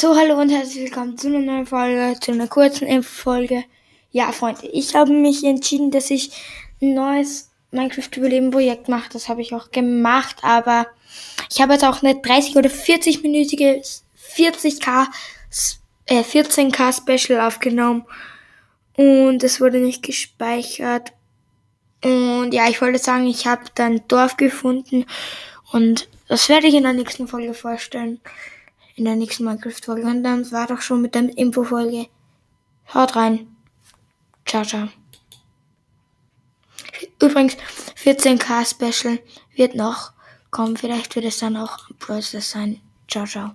So, hallo und herzlich willkommen zu einer neuen Folge, zu einer kurzen Infofolge. Ja, Freunde, ich habe mich entschieden, dass ich ein neues Minecraft-Überleben-Projekt mache. Das habe ich auch gemacht, aber ich habe jetzt auch eine 30- oder 40-minütige 40k, äh, 14k Special aufgenommen und es wurde nicht gespeichert. Und ja, ich wollte sagen, ich habe dann Dorf gefunden und das werde ich in der nächsten Folge vorstellen in der nächsten Minecraft-Folge. Und dann war doch schon mit der Info-Folge. Haut rein. Ciao, ciao. Übrigens, 14k Special wird noch kommen. Vielleicht wird es dann auch Process sein. Ciao, ciao.